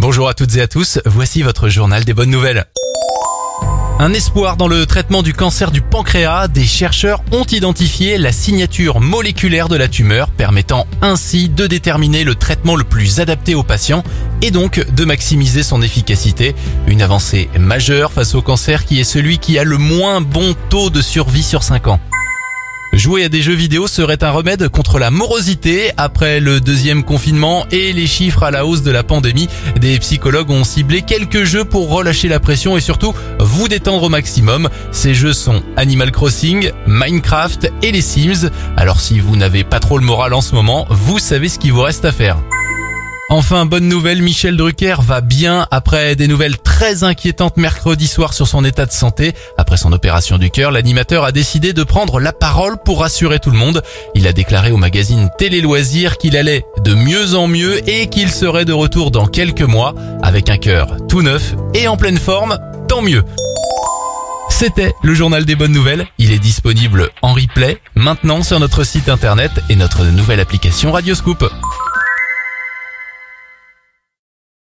Bonjour à toutes et à tous, voici votre journal des bonnes nouvelles. Un espoir dans le traitement du cancer du pancréas, des chercheurs ont identifié la signature moléculaire de la tumeur, permettant ainsi de déterminer le traitement le plus adapté au patient et donc de maximiser son efficacité. Une avancée majeure face au cancer qui est celui qui a le moins bon taux de survie sur 5 ans. Jouer à des jeux vidéo serait un remède contre la morosité. Après le deuxième confinement et les chiffres à la hausse de la pandémie, des psychologues ont ciblé quelques jeux pour relâcher la pression et surtout vous détendre au maximum. Ces jeux sont Animal Crossing, Minecraft et les Sims. Alors si vous n'avez pas trop le moral en ce moment, vous savez ce qu'il vous reste à faire. Enfin, bonne nouvelle, Michel Drucker va bien après des nouvelles très inquiétantes mercredi soir sur son état de santé. Après son opération du cœur, l'animateur a décidé de prendre la parole pour rassurer tout le monde. Il a déclaré au magazine Télé Loisirs qu'il allait de mieux en mieux et qu'il serait de retour dans quelques mois avec un cœur tout neuf et en pleine forme, tant mieux. C'était le journal des bonnes nouvelles. Il est disponible en replay maintenant sur notre site internet et notre nouvelle application Radioscoop.